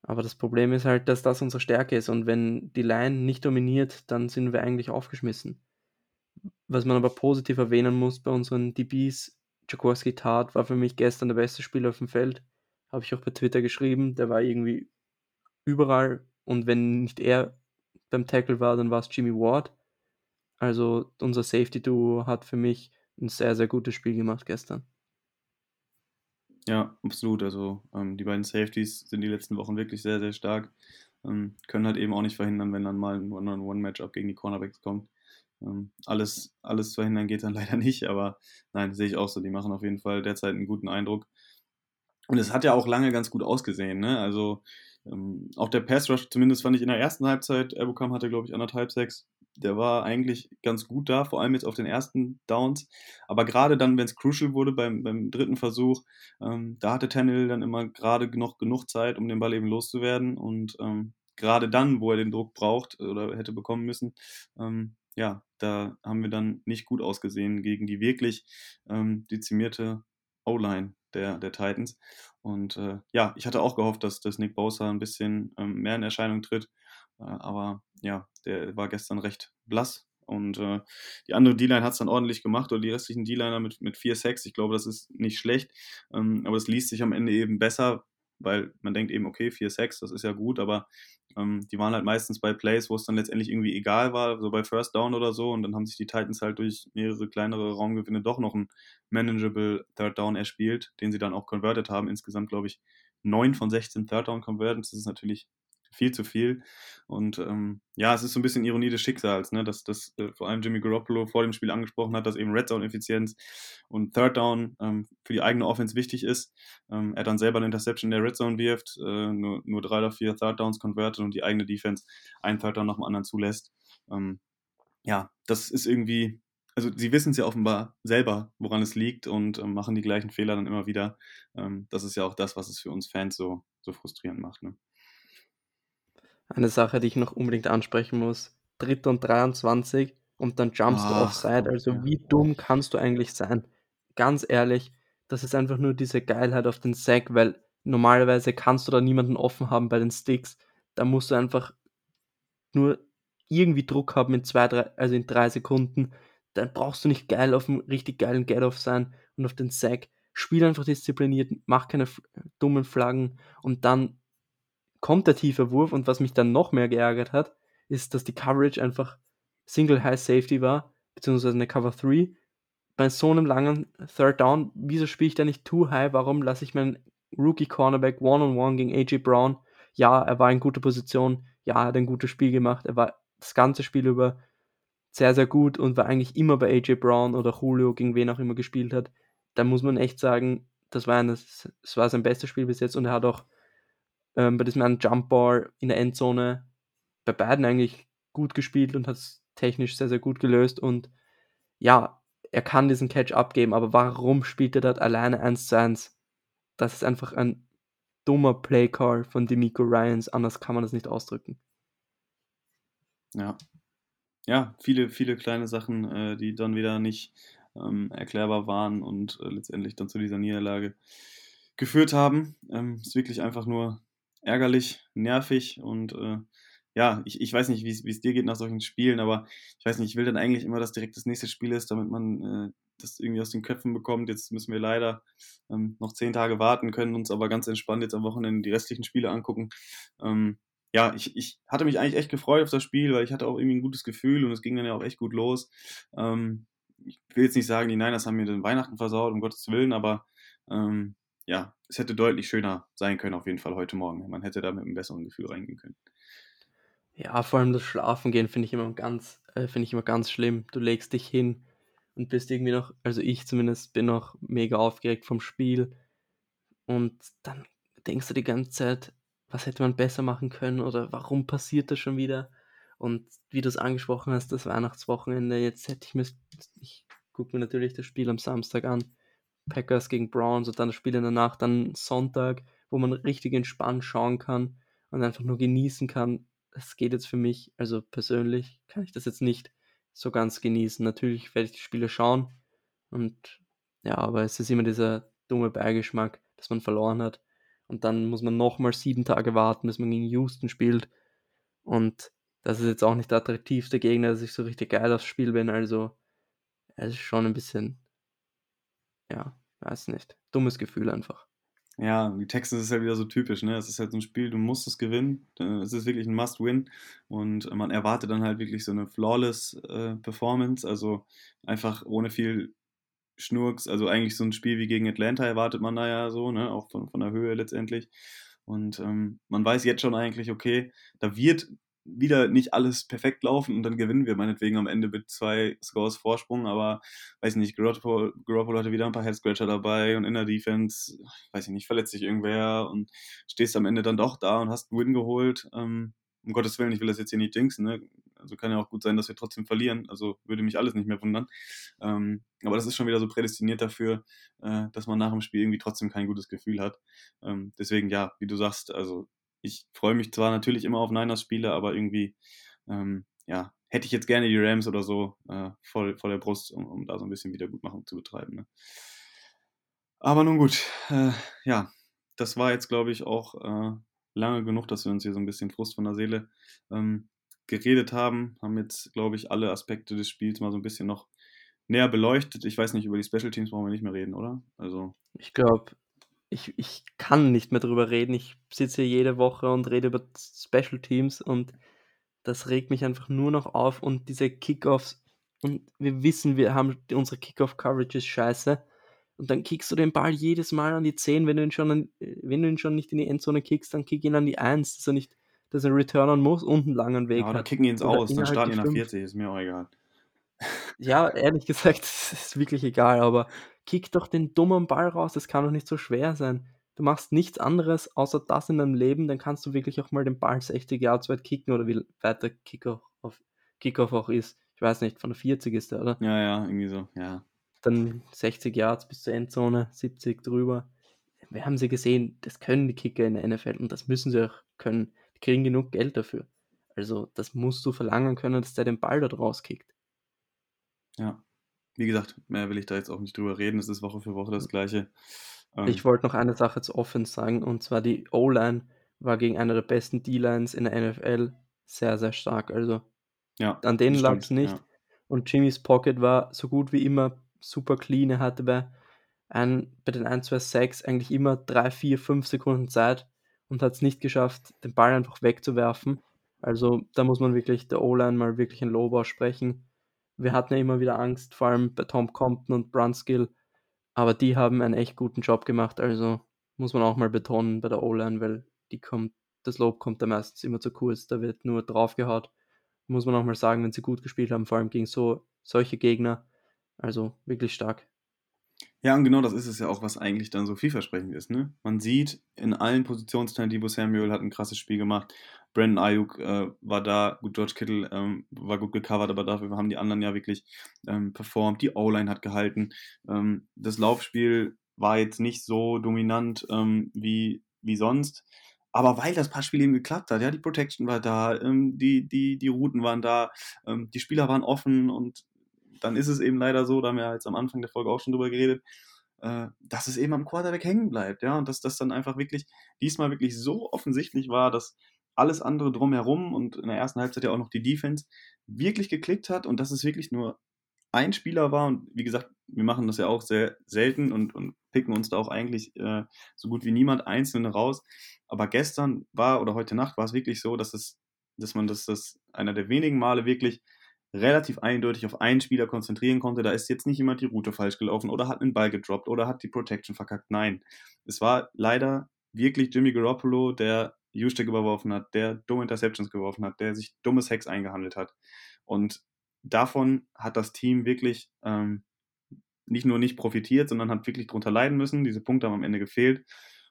Aber das Problem ist halt, dass das unsere Stärke ist. Und wenn die Line nicht dominiert, dann sind wir eigentlich aufgeschmissen. Was man aber positiv erwähnen muss bei unseren DBs, Jaworski Tat war für mich gestern der beste Spieler auf dem Feld habe ich auch bei Twitter geschrieben, der war irgendwie überall und wenn nicht er beim Tackle war, dann war es Jimmy Ward. Also unser Safety-Duo hat für mich ein sehr, sehr gutes Spiel gemacht gestern. Ja, absolut. Also ähm, die beiden Safeties sind die letzten Wochen wirklich sehr, sehr stark. Ähm, können halt eben auch nicht verhindern, wenn dann mal ein One-on-One-Matchup gegen die Cornerbacks kommt. Ähm, alles, alles verhindern geht dann leider nicht, aber nein, sehe ich auch so. Die machen auf jeden Fall derzeit einen guten Eindruck. Und es hat ja auch lange ganz gut ausgesehen. Ne? Also ähm, auch der Pass Rush, zumindest fand ich in der ersten Halbzeit, Ebukam hatte, glaube ich, anderthalb, sechs. Der war eigentlich ganz gut da, vor allem jetzt auf den ersten Downs. Aber gerade dann, wenn es crucial wurde beim, beim dritten Versuch, ähm, da hatte Tannehill dann immer gerade noch genug Zeit, um den Ball eben loszuwerden. Und ähm, gerade dann, wo er den Druck braucht oder hätte bekommen müssen, ähm, ja, da haben wir dann nicht gut ausgesehen gegen die wirklich ähm, dezimierte O-Line der, der Titans. Und äh, ja, ich hatte auch gehofft, dass, dass Nick Bosa ein bisschen ähm, mehr in Erscheinung tritt. Äh, aber ja, der war gestern recht blass. Und äh, die andere D-Line hat es dann ordentlich gemacht, oder die restlichen D-Liner mit, mit vier Sacks. Ich glaube, das ist nicht schlecht. Ähm, aber es liest sich am Ende eben besser, weil man denkt eben, okay, 4 6 das ist ja gut, aber ähm, die waren halt meistens bei Plays, wo es dann letztendlich irgendwie egal war, so bei First Down oder so, und dann haben sich die Titans halt durch mehrere kleinere Raumgewinne doch noch einen manageable Third Down erspielt, den sie dann auch converted haben. Insgesamt, glaube ich, 9 von 16 Third Down Conversions, das ist natürlich viel zu viel. Und ähm, ja, es ist so ein bisschen Ironie des Schicksals, ne? dass, dass äh, vor allem Jimmy Garoppolo vor dem Spiel angesprochen hat, dass eben Red Zone-Effizienz und Third Down ähm, für die eigene Offense wichtig ist. Ähm, er dann selber eine Interception in der Red Zone wirft, äh, nur, nur drei oder vier Third Downs convertet und die eigene Defense einen Third Down nach dem anderen zulässt. Ähm, ja, das ist irgendwie, also sie wissen es ja offenbar selber, woran es liegt und ähm, machen die gleichen Fehler dann immer wieder. Ähm, das ist ja auch das, was es für uns Fans so, so frustrierend macht. Ne? Eine Sache, die ich noch unbedingt ansprechen muss. Dritt und 23 und dann jumpst du offside. Also wie dumm kannst du eigentlich sein? Ganz ehrlich, das ist einfach nur diese Geilheit auf den Sack, weil normalerweise kannst du da niemanden offen haben bei den Sticks. da musst du einfach nur irgendwie Druck haben in zwei, drei, also in drei Sekunden. Dann brauchst du nicht geil auf einem richtig geilen Get-Off sein und auf den Sack. Spiel einfach diszipliniert, mach keine dummen Flaggen und dann kommt der tiefe Wurf und was mich dann noch mehr geärgert hat, ist, dass die Coverage einfach Single High Safety war, beziehungsweise eine Cover 3. Bei so einem langen Third Down, wieso spiele ich da nicht too high? Warum lasse ich meinen Rookie Cornerback One-on-One -on -one gegen AJ Brown? Ja, er war in guter Position. Ja, er hat ein gutes Spiel gemacht. Er war das ganze Spiel über sehr, sehr gut und war eigentlich immer bei AJ Brown oder Julio, gegen wen auch immer gespielt hat. Da muss man echt sagen, das war, ein, das war sein bestes Spiel bis jetzt und er hat auch ähm, bei diesem einen Jump Ball in der Endzone bei beiden eigentlich gut gespielt und hat es technisch sehr, sehr gut gelöst und ja, er kann diesen Catch abgeben, aber warum spielt er dort alleine 1 zu 1? Das ist einfach ein dummer Playcall von Demico Ryans, anders kann man das nicht ausdrücken. Ja. Ja, viele, viele kleine Sachen, äh, die dann wieder nicht ähm, erklärbar waren und äh, letztendlich dann zu dieser Niederlage geführt haben. Ähm, ist wirklich einfach nur ärgerlich, nervig und äh, ja, ich, ich weiß nicht, wie es dir geht nach solchen Spielen, aber ich weiß nicht, ich will dann eigentlich immer, dass direkt das nächste Spiel ist, damit man äh, das irgendwie aus den Köpfen bekommt. Jetzt müssen wir leider ähm, noch zehn Tage warten, können uns aber ganz entspannt jetzt am Wochenende die restlichen Spiele angucken. Ähm, ja, ich, ich hatte mich eigentlich echt gefreut auf das Spiel, weil ich hatte auch irgendwie ein gutes Gefühl und es ging dann ja auch echt gut los. Ähm, ich will jetzt nicht sagen, die Niners haben mir den Weihnachten versaut, um Gottes Willen, aber ähm, ja, es hätte deutlich schöner sein können, auf jeden Fall heute Morgen. Man hätte da mit einem besseren Gefühl reingehen können. Ja, vor allem das Schlafengehen finde ich immer ganz, äh, finde ich immer ganz schlimm. Du legst dich hin und bist irgendwie noch, also ich zumindest bin noch mega aufgeregt vom Spiel und dann denkst du die ganze Zeit, was hätte man besser machen können oder warum passiert das schon wieder? Und wie du es angesprochen hast, das Weihnachtswochenende, jetzt hätte ich mir, ich gucke mir natürlich das Spiel am Samstag an, Packers gegen Browns und dann das Spiel in der Nacht, dann Sonntag, wo man richtig entspannt schauen kann und einfach nur genießen kann. Das geht jetzt für mich, also persönlich kann ich das jetzt nicht so ganz genießen. Natürlich werde ich die Spiele schauen und ja, aber es ist immer dieser dumme Beigeschmack, dass man verloren hat. Und dann muss man nochmal sieben Tage warten, bis man gegen Houston spielt. Und das ist jetzt auch nicht der attraktivste Gegner, dass ich so richtig geil aufs Spiel bin. Also, es ist schon ein bisschen, ja, weiß nicht. Dummes Gefühl einfach. Ja, die Texans ist halt wieder so typisch, ne? Es ist halt so ein Spiel, du musst es gewinnen. Es ist wirklich ein Must-Win. Und man erwartet dann halt wirklich so eine flawless äh, Performance, also einfach ohne viel Schnurks, also eigentlich so ein Spiel wie gegen Atlanta erwartet man da ja so, ne? Auch von, von der Höhe letztendlich. Und ähm, man weiß jetzt schon eigentlich, okay, da wird wieder nicht alles perfekt laufen und dann gewinnen wir meinetwegen am Ende mit zwei Scores Vorsprung, aber weiß nicht, Garoppolo, Garoppolo hatte wieder ein paar Head-Scratcher dabei und in der Defense, weiß ich nicht, verletzt sich irgendwer und stehst am Ende dann doch da und hast einen Win geholt. Ähm, um Gottes Willen, ich will das jetzt hier nicht jinxen, ne? Also kann ja auch gut sein, dass wir trotzdem verlieren. Also würde mich alles nicht mehr wundern. Ähm, aber das ist schon wieder so prädestiniert dafür, äh, dass man nach dem Spiel irgendwie trotzdem kein gutes Gefühl hat. Ähm, deswegen, ja, wie du sagst, also ich freue mich zwar natürlich immer auf Niners-Spiele, aber irgendwie, ähm, ja, hätte ich jetzt gerne die Rams oder so äh, vor, vor der Brust, um, um da so ein bisschen Wiedergutmachung zu betreiben. Ne? Aber nun gut, äh, ja, das war jetzt, glaube ich, auch äh, lange genug, dass wir uns hier so ein bisschen Frust von der Seele ähm, geredet haben. Haben jetzt, glaube ich, alle Aspekte des Spiels mal so ein bisschen noch näher beleuchtet. Ich weiß nicht, über die Special Teams brauchen wir nicht mehr reden, oder? Also. Ich glaube, ich, ich kann nicht mehr drüber reden. Ich sitze hier jede Woche und rede über Special Teams und das regt mich einfach nur noch auf und diese Kickoffs und wir wissen, wir haben unsere Kickoff-Coverage ist scheiße und dann kickst du den Ball jedes Mal an die 10, wenn du ihn schon, an, wenn du ihn schon nicht in die Endzone kickst, dann kick ihn an die 1, dass er nicht, dass er Returnern muss und einen langen Weg ja, oder hat. kicken ihn ins Aus, dann starten ihn nach 40, ist mir auch egal. Ja, ehrlich gesagt, ist wirklich egal, aber kick doch den dummen Ball raus, das kann doch nicht so schwer sein. Du machst nichts anderes außer das in deinem Leben, dann kannst du wirklich auch mal den Ball 60 Yards weit kicken oder wie weit der Kickoff, Kickoff auch ist. Ich weiß nicht, von der 40 ist der, oder? Ja, ja, irgendwie so, ja dann 60 Yards bis zur Endzone, 70 drüber. Wir haben sie gesehen, das können die Kicker in der NFL und das müssen sie auch können. Die kriegen genug Geld dafür. Also das musst du verlangen können, dass der den Ball dort rauskickt. Ja, wie gesagt, mehr will ich da jetzt auch nicht drüber reden. Es ist Woche für Woche das Gleiche. Ähm, ich wollte noch eine Sache zu Offense sagen und zwar die O-Line war gegen einer der besten D-Lines in der NFL sehr, sehr stark. Also Ja, an denen lag es nicht. ja. Und Jimmys Pocket war so gut wie immer super clean. Er hatte bei, ein, bei den 1, 2 Sacks eigentlich immer 3, 4, 5 Sekunden Zeit und hat es nicht geschafft, den Ball einfach wegzuwerfen. Also da muss man wirklich der O-Line mal wirklich ein Lob aussprechen. Wir hatten ja immer wieder Angst, vor allem bei Tom Compton und Brunskill, aber die haben einen echt guten Job gemacht. Also muss man auch mal betonen bei der O-Line, weil die kommt, das Lob kommt da meistens immer zu kurz. Da wird nur draufgehaut. Muss man auch mal sagen, wenn sie gut gespielt haben, vor allem gegen so solche Gegner. Also wirklich stark. Ja, und genau das ist es ja auch, was eigentlich dann so vielversprechend ist. Ne? Man sieht in allen Positionsteilen, Debo Samuel hat ein krasses Spiel gemacht. Brandon Ayuk äh, war da, gut, George Kittle ähm, war gut gecovert, aber dafür haben die anderen ja wirklich ähm, performt. Die O-Line hat gehalten. Ähm, das Laufspiel war jetzt nicht so dominant ähm, wie, wie sonst. Aber weil das Passspiel eben geklappt hat, ja, die Protection war da, ähm, die, die, die Routen waren da, ähm, die Spieler waren offen und dann ist es eben leider so, da haben wir jetzt am Anfang der Folge auch schon drüber geredet, äh, dass es eben am Quarterback hängen bleibt, ja, und dass das dann einfach wirklich diesmal wirklich so offensichtlich war, dass alles andere drumherum und in der ersten Halbzeit ja auch noch die Defense wirklich geklickt hat und dass es wirklich nur ein Spieler war und wie gesagt, wir machen das ja auch sehr selten und, und picken uns da auch eigentlich äh, so gut wie niemand Einzelne raus. Aber gestern war oder heute Nacht war es wirklich so, dass es, dass man das, das einer der wenigen Male wirklich relativ eindeutig auf einen Spieler konzentrieren konnte. Da ist jetzt nicht jemand die Route falsch gelaufen oder hat einen Ball gedroppt oder hat die Protection verkackt. Nein, es war leider wirklich Jimmy Garoppolo, der U-Stick überworfen hat, der dumme Interceptions geworfen hat, der sich dummes Hacks eingehandelt hat. Und davon hat das Team wirklich ähm, nicht nur nicht profitiert, sondern hat wirklich drunter leiden müssen. Diese Punkte haben am Ende gefehlt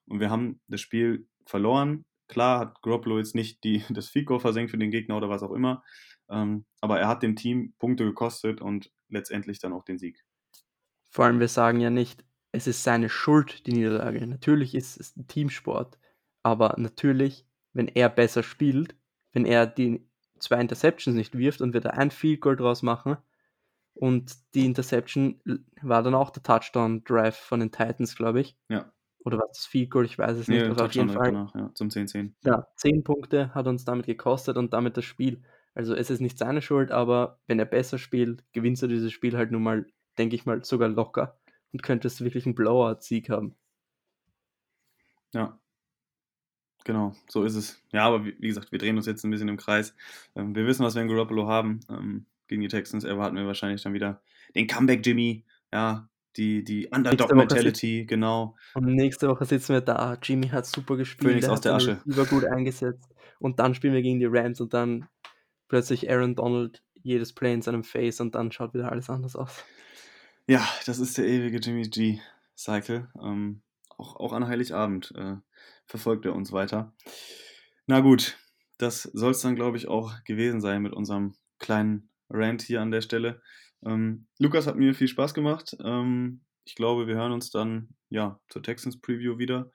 und wir haben das Spiel verloren. Klar hat Garoppolo jetzt nicht die, das Fico versenkt für den Gegner oder was auch immer, aber er hat dem Team Punkte gekostet und letztendlich dann auch den Sieg. Vor allem, wir sagen ja nicht, es ist seine Schuld, die Niederlage. Natürlich ist es ein Teamsport, aber natürlich, wenn er besser spielt, wenn er die zwei Interceptions nicht wirft und wir da ein Field Goal draus machen und die Interception war dann auch der Touchdown-Drive von den Titans, glaube ich. Ja. Oder war das Field Goal? Ich weiß es Nee, nicht. Aber auf jeden Touchdown Fall danach, ja, zum 10-10. ja, 10 Punkte hat uns damit gekostet und damit das Spiel. Also es ist nicht seine Schuld, aber wenn er besser spielt, gewinnst du dieses Spiel halt nun mal, denke ich mal, sogar locker und könntest wirklich einen Blowout-Sieg haben. Ja. Genau, so ist es. Ja, aber wie, wie gesagt, wir drehen uns jetzt ein bisschen im Kreis. Ähm, wir wissen, was wir in Garoppolo haben. Ähm, gegen die Texans erwarten wir wahrscheinlich dann wieder den Comeback Jimmy, ja, die, die Underdog-Mentality, genau. Und nächste Woche sitzen wir da. Jimmy hat super gespielt. Phoenix er aus der Asche. Receiver gut eingesetzt. Und dann spielen wir gegen die Rams und dann plötzlich Aaron Donald jedes Play in seinem Face und dann schaut wieder alles anders aus. Ja, das ist der ewige Jimmy G-Cycle. Ähm, auch, auch an Heiligabend äh, verfolgt er uns weiter. Na gut, das soll es dann, glaube ich, auch gewesen sein mit unserem kleinen Rant hier an der Stelle. Ähm, Lukas hat mir viel Spaß gemacht. Ähm, ich glaube, wir hören uns dann ja zur Texans Preview wieder.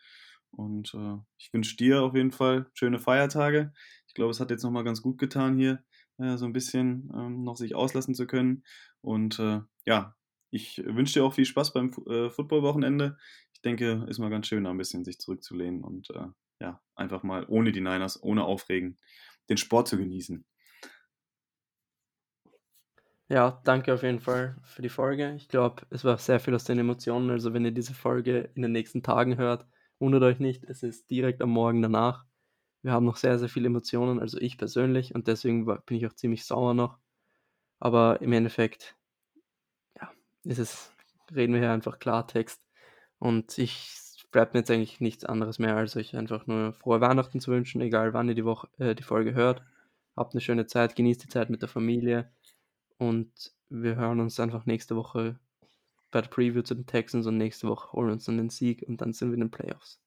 Und äh, ich wünsche dir auf jeden Fall schöne Feiertage. Ich glaube, es hat jetzt nochmal ganz gut getan, hier äh, so ein bisschen ähm, noch sich auslassen zu können. Und äh, ja, ich wünsche dir auch viel Spaß beim äh, Football-Wochenende. Ich denke, ist mal ganz schön, da ein bisschen sich zurückzulehnen und äh, ja, einfach mal ohne die Niners, ohne Aufregen, den Sport zu genießen. Ja, danke auf jeden Fall für die Folge. Ich glaube, es war sehr viel aus den Emotionen. Also, wenn ihr diese Folge in den nächsten Tagen hört, wundert euch nicht, es ist direkt am Morgen danach. Wir haben noch sehr, sehr viele Emotionen, also ich persönlich, und deswegen bin ich auch ziemlich sauer noch. Aber im Endeffekt, ja, ist es, reden wir hier einfach Klartext. Und ich bleibt mir jetzt eigentlich nichts anderes mehr, als euch einfach nur frohe Weihnachten zu wünschen, egal wann ihr die Woche, äh, die Folge hört. Habt eine schöne Zeit, genießt die Zeit mit der Familie. Und wir hören uns einfach nächste Woche bei der Preview zu den Texans und nächste Woche holen wir uns dann den Sieg und dann sind wir in den Playoffs.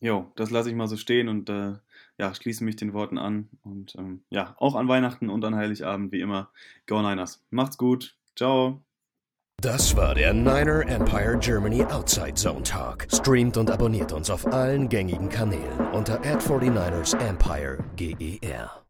Jo, das lasse ich mal so stehen und äh, ja, schließe mich den Worten an. Und ähm, ja, auch an Weihnachten und an Heiligabend, wie immer, Go Niners. Macht's gut. Ciao. Das war der Niner Empire Germany Outside Zone Talk. Streamt und abonniert uns auf allen gängigen Kanälen unter ad 49 ersempire GER.